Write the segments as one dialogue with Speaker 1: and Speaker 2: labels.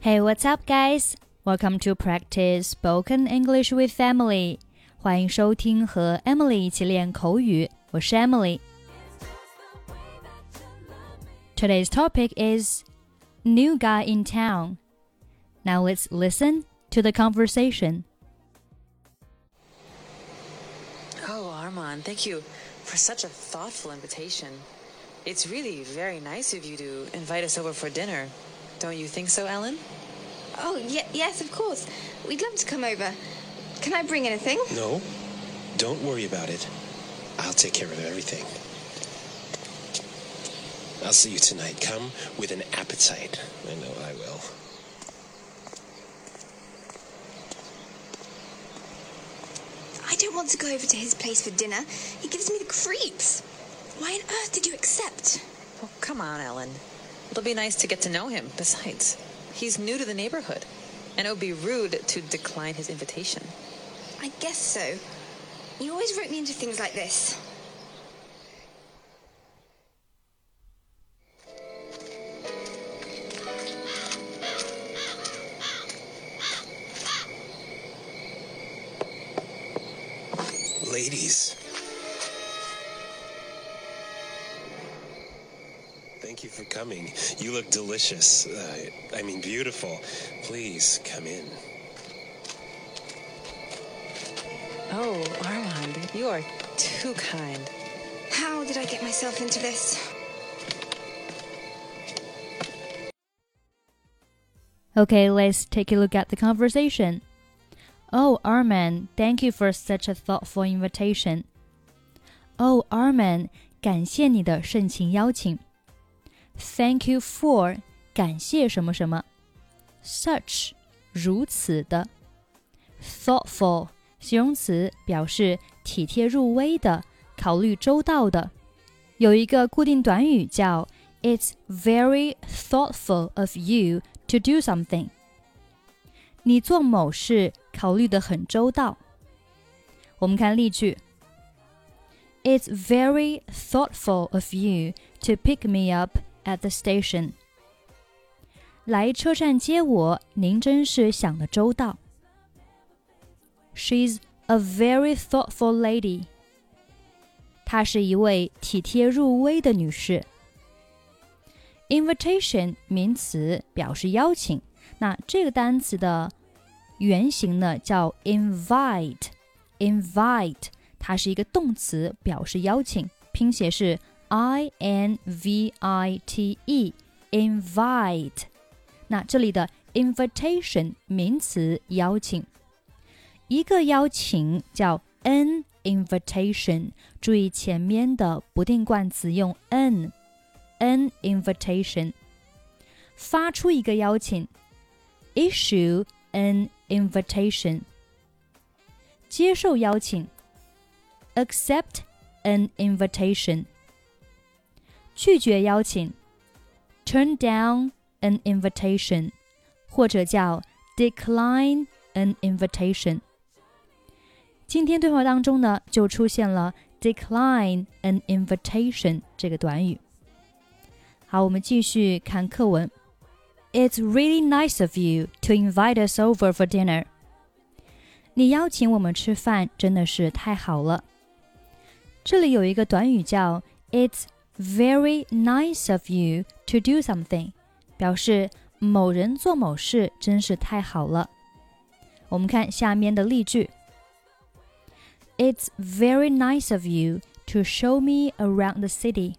Speaker 1: Hey, what's up, guys? Welcome to practice spoken English with Emily. 欢迎收听和 Emily 一起练口语，我是 Emily。Today's topic is new guy in town. Now let's listen to the conversation.
Speaker 2: Oh, Armand, thank you for such a thoughtful invitation. It's really very nice of you to invite us over for dinner. Don't you think so, Ellen?
Speaker 3: Oh, ye- yes, of course. We'd love to come over. Can I bring anything?
Speaker 4: No, don't worry about it. I'll take care of everything. I'll see you tonight. Come with an appetite. I know I will.
Speaker 3: I don't want to go over to his place for dinner. He gives me the creeps. Why on earth did you accept?
Speaker 2: Oh, come on, Ellen. It'll be nice to get to know him. Besides, he's new to the neighborhood, and it would be rude to decline his invitation.
Speaker 3: I guess so. You always rope me into things like this.
Speaker 4: coming. You look delicious. Uh, I mean, beautiful. Please come in.
Speaker 2: Oh, Armand, you are too kind.
Speaker 3: How did I get myself into this?
Speaker 1: Okay, let's take a look at the conversation. Oh, Arman, thank you for such a thoughtful invitation. Oh, Arman, 感谢你的盛情邀请。 Thank you for 感谢什么什么，such 如此的，thoughtful 形容词表示体贴入微的、考虑周到的。有一个固定短语叫 "It's very thoughtful of you to do something." 你做某事考虑得很周到。我们看例句：It's very thoughtful of you to pick me up At the station. 来车站接我，您真是想得周到。She's a very thoughtful lady. 她是一位体贴入微的女士。Invitation 名词表示邀请，那这个单词的原型呢叫 invite，invite 它是一个动词，表示邀请，拼写是 i n v i t e，invite。那这里的 invitation 名词邀请，一个邀请叫 an invitation，注意前面的不定冠词用 an，an invitation。发出一个邀请，issue an invitation。接受邀请，accept an invitation。 拒绝邀请，turn down an invitation，或者叫 decline an invitation。今天对话当中呢，就出现了 decline an invitation 这个短语。好，我们继续看课文。It's really nice of you to invite us over for dinner. 你邀请我们吃饭真的是太好了。这里有一个短语叫 "It's very nice of you to do something"，表示某人做某事真是太好了。我们看下面的例句：It's very nice of you to show me around the city.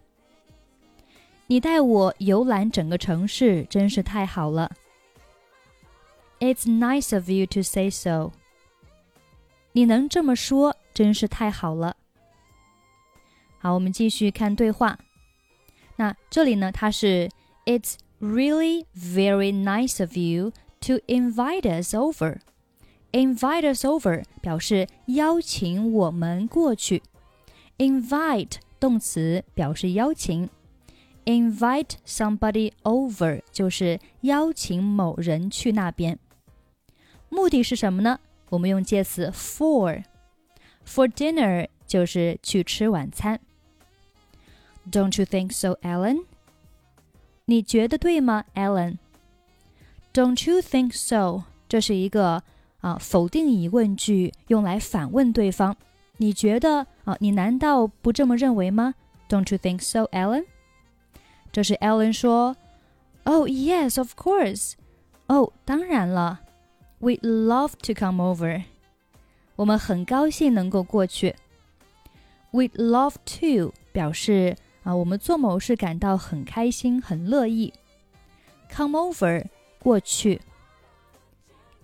Speaker 1: 你带我游览整个城市，真是太好了。It's nice of you to say so. 你能这么说，真是太好了。好，我们继续看对话。那这里呢，它是 It's really very nice of you to invite us over. Invite us over 表示邀请我们过去。Invite 动词表示邀请。invite somebody over 就是邀请某人去那边。目的是什么呢？我们用介词 for。For dinner 就是去吃晚餐。Don't you think so, Ellen？你觉得对吗，Ellen？ Don't you think so？这是一个啊否定疑问句，用来反问对方。你觉得啊？你难道不这么认为吗？Don't you think so, Ellen？这是 Ellen 说。Oh yes, of course。哦，当然了。We'd love to come over。我们很高兴能够过去。We'd love to 表示 啊，我们做某事感到很开心、很乐意。Come over 过去。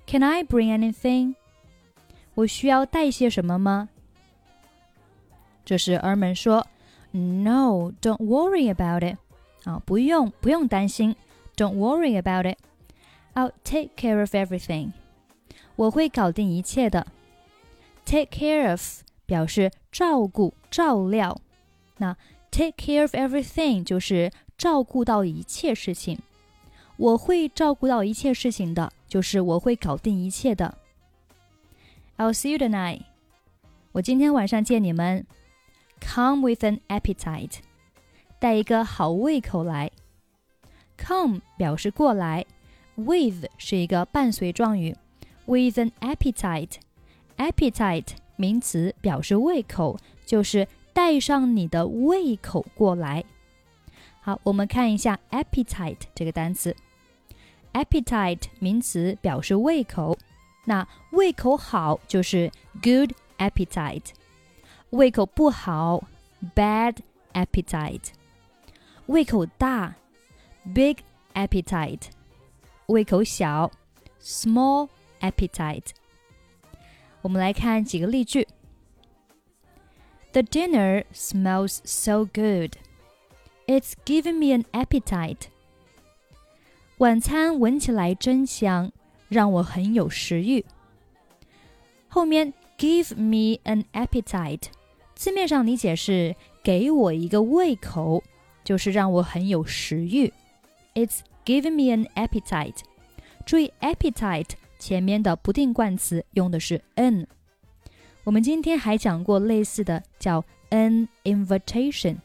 Speaker 1: Can I bring anything？我需要带些什么吗？这时儿们说：“No, don't worry about it。”啊，不用，不用担心。Don't worry about it. I'll take care of everything. 我会搞定一切的。Take care of 表示照顾、照料。那 take care of everything 就是照顾到一切事情。我会照顾到一切事情的，就是我会搞定一切的。I'll see you tonight. 我今天晚上见你们。Come with an appetite. 带一个好胃口来。Come 表示过来，with 是一个伴随状语。With an appetite，appetite 名词表示胃口，就是 带上你的胃口过来。好，我们看一下 appetite 这个单词。appetite 名词表示胃口，那胃口好就是 good appetite，胃口不好 bad appetite，胃口大 big appetite，胃口小 small appetite。我们来看几个例句。The dinner smells so good. It's giving me an appetite. 晚餐闻起来真香，让我很有食欲。后面 give me an appetite，字面上理解是给我一个胃口，就是让我很有食欲。It's giving me an appetite。注意 appetite 前面的不定冠词用的是 an。 我们今天还讲过类似的，叫 an invitation。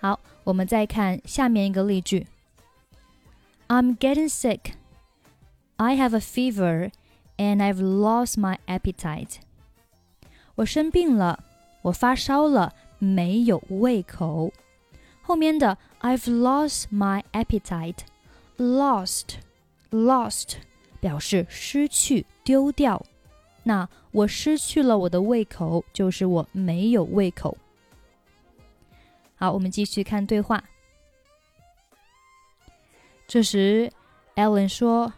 Speaker 1: 好，我们再看下面一个例句。I'm getting sick. I have a fever and I've lost my appetite. 我生病了，我发烧了，没有胃口。后面的 I've lost my appetite. Lost, lost 表示失去、丢掉。 那我失去了我的胃口，就是我没有胃口。好，我们继续看对话。这时，Ellen 说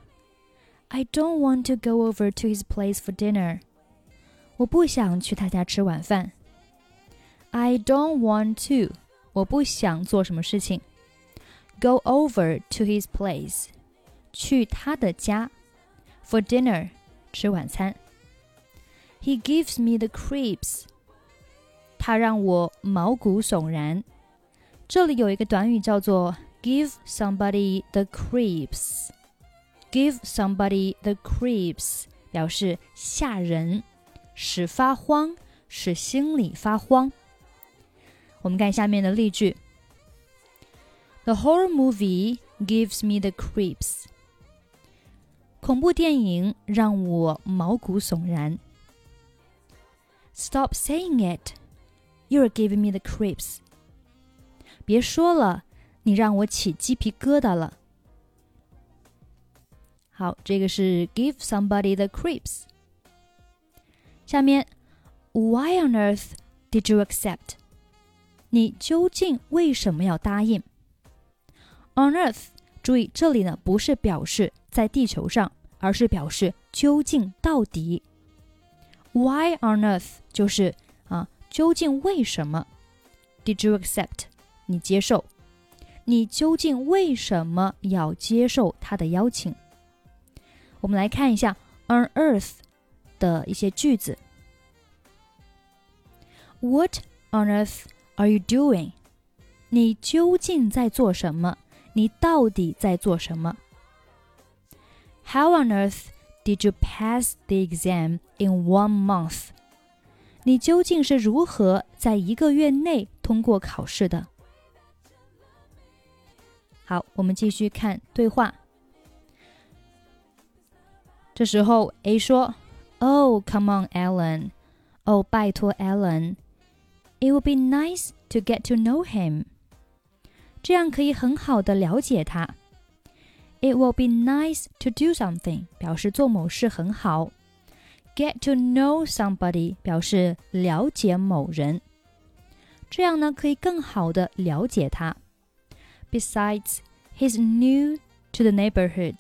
Speaker 1: ：“I don't want to go over to his place for dinner。”我不想去他家吃晚饭。I don't want to，我不想做什么事情。Go over to his place，去他的家。For dinner，吃晚餐。He gives me the creeps，他让我毛骨悚然。这里有一个短语叫做。give somebody the creeps. Give somebody the creeps 表示吓人，使发慌，使心里发慌。我们看下面的例句：The horror movie gives me the creeps. 恐怖电影让我毛骨悚然。Stop saying it. You're giving me the creeps. 别说了，你让我起鸡皮疙瘩了。好，这个是 give somebody the creeps。下面，Why on earth did you accept？你究竟为什么要答应？On earth，注意这里呢不是表示在地球上，而是表示究竟到底。 Why on earth 就是啊，究竟为什么？Did you accept？你接受。你究竟为什么要接受他的邀请？我们来看一下 on earth 的一些句子。What on earth are you doing？你究竟在做什么？你到底在做什么？How on earth did you pass the exam in one month？你究竟是如何在一个月内通过考试的？好，我们继续看对话。这时候 A 说：“Oh, come on, Alan. Oh,，拜托，Alan. It would be nice to get to know him. 这样可以很好的了解他。It will be nice to do something，表示做某事很好。Get to know somebody 表示了解某人，这样呢可以更好的了解他。Besides, he's new to the neighborhood.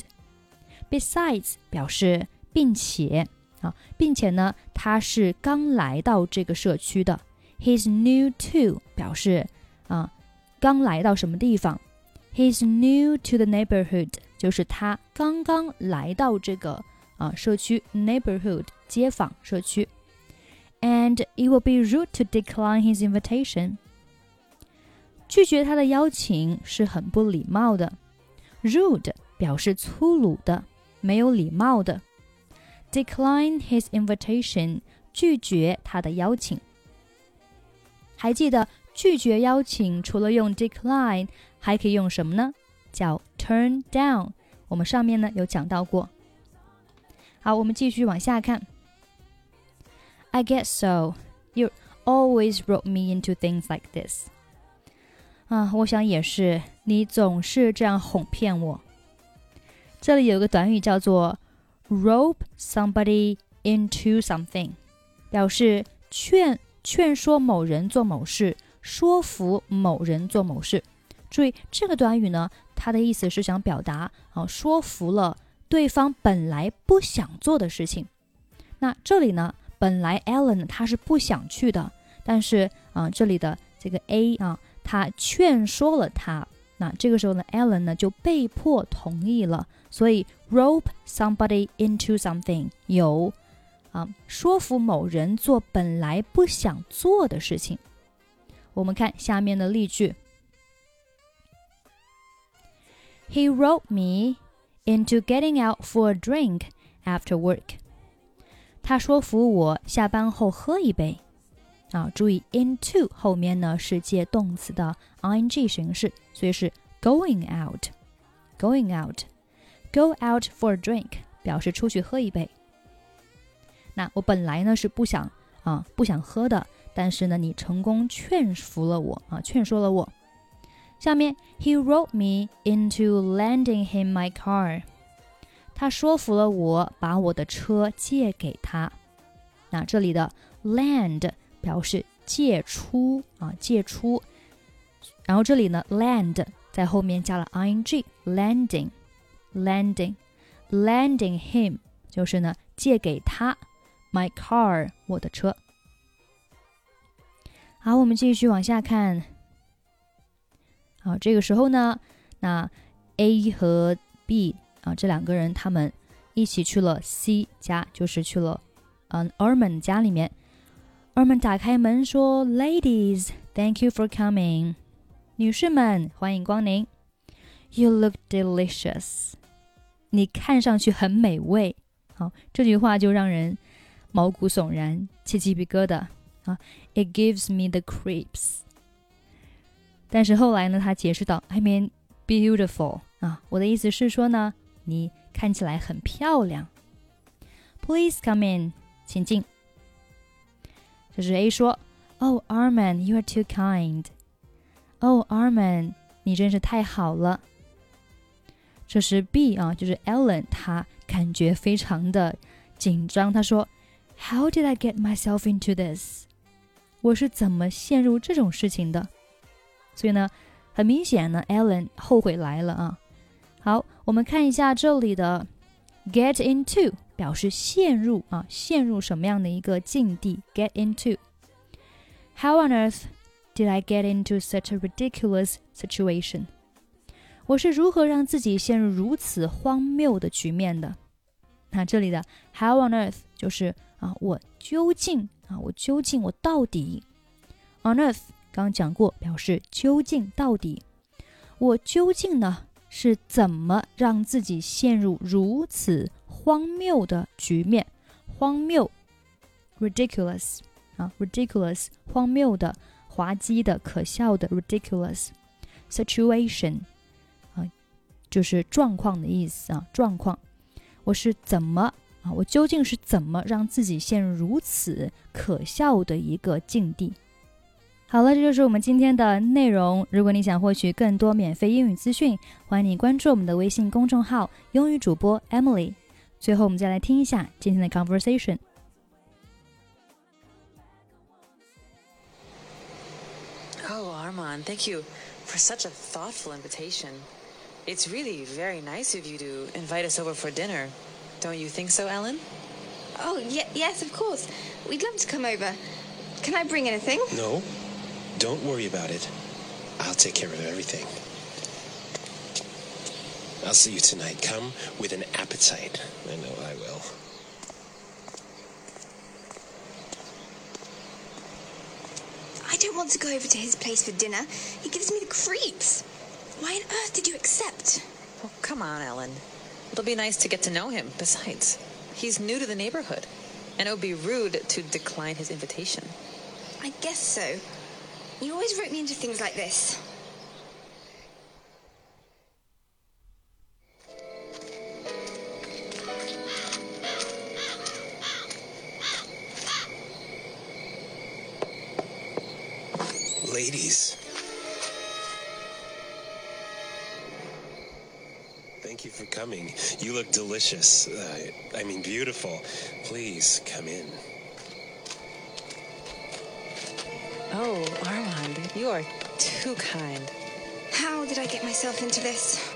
Speaker 1: Besides 表示并且啊，并且呢他是刚来到这个社区的。He's new to 表示啊刚来到什么地方。He's new to the neighborhood 就是他刚刚来到这个啊社区 neighborhood 街坊社区。And it will be rude to decline his invitation. 拒绝他的邀请是很不礼貌的。Rude 表示粗鲁的、没有礼貌的。Decline his invitation 拒绝他的邀请。还记得拒绝邀请除了用 decline 还可以用什么呢？叫 turn down。我们上面呢有讲到过。好，我们继续往下看。I guess so. You always rope me into things like this. 啊，我想也是，你总是这样哄骗我。这里有个短语叫做 rope somebody into something，表示劝劝说某人做某事，说服某人做某事。注意这个短语呢，它的意思是想表达啊，说服了对方本来不想做的事情。那这里呢，本来 Allen 他是不想去的，但是啊，这里的这个 A 啊。他劝说了他，那这个时候呢，Allen 呢就被迫同意了。所以，rope somebody into something 有啊，说服某人做本来不想做的事情。我们看下面的例句：He roped me into getting out for a drink after work。他说服我下班后喝一杯。啊，注意 into 后面呢是接动词的 ing 形式，所以是 going out。going out，go out for a drink 表示出去喝一杯。那我本来呢是不想啊不想喝的，但是呢你成功劝服了我啊劝说了我。下面 he wrote me into lending him my car，他说服了我把我的车借给他。那这里的 lend。表示借出啊，借出。然后这里呢，lend 在后面加了 ing，lending，lending，lending him 就是呢借给他 my car 我的车。好，我们继续往下看。好，这个时候呢，那 A 和 B 啊这两个人他们一起去了 C 家，就是去了嗯 Arman 家里面。Ormond 打开门说：“Ladies, thank you for coming。”女士们，欢迎光临。You look delicious。你看上去很美味。好，这句话就让人毛骨悚然，起鸡皮疙瘩啊！It gives me the creeps。但是后来呢，他解释道：“I mean beautiful 啊，我的意思是说呢，你看起来很漂亮。Please come in，请进。”这是 A 说：“Oh Arman, you are too kind. Oh Arman，你真是太好了。”这是 B 啊，就是 Ellen，他感觉非常的紧张。他说：“How did I get myself into this？我是怎么陷入这种事情的？”所以呢，很明显呢，Ellen 后悔来了啊。好，我们看一下这里的 “get into”。表示陷入啊，陷入什么样的一个境地？Get into. How on earth did I get into such a ridiculous situation? 我是如何让自己陷入如此荒谬的局面的？那这里的 How on earth 就是啊，我究竟啊，我究竟我到底？On earth 刚讲过，表示究竟到底，我究竟呢是怎么让自己陷入如此？荒谬的局面，荒谬，ridiculous 啊，ridiculous，荒谬的、滑稽的、可笑的，ridiculous situation 啊，就是状况的意思啊，状况。我是怎么啊，我究竟是怎么让自己陷入如此可笑的一个境地？好了，这就是我们今天的内容。如果你想获取更多免费英语资讯，欢迎你关注我们的微信公众号“英语主播 Emily”。最后，我们再来听一下今天的
Speaker 2: conversation。Oh, Armand, thank you for such a thoughtful invitation. It's really very nice of you to invite us over for dinner. Don't you think so, Ellen?
Speaker 3: Oh, ye- yes, of course. We'd love to come over. Can I bring anything?
Speaker 4: No, don't worry about it. I'll take care of everything. I'll see you tonight. Come with an appetite. I know I will.
Speaker 3: I don't want to go over to his place for dinner. He gives me the creeps. Why on earth did you accept?
Speaker 2: Oh, come on, Ellen. It'll be nice to get to know him. Besides, he's new to the neighborhood, and it would be rude to decline his invitation.
Speaker 3: I guess so. You always rope me into things like this.
Speaker 4: Ladies. Thank you for coming. You look delicious. Uh, I mean, beautiful. Please come in.
Speaker 2: Oh, Armand, you are too kind.
Speaker 3: How did I get myself into this?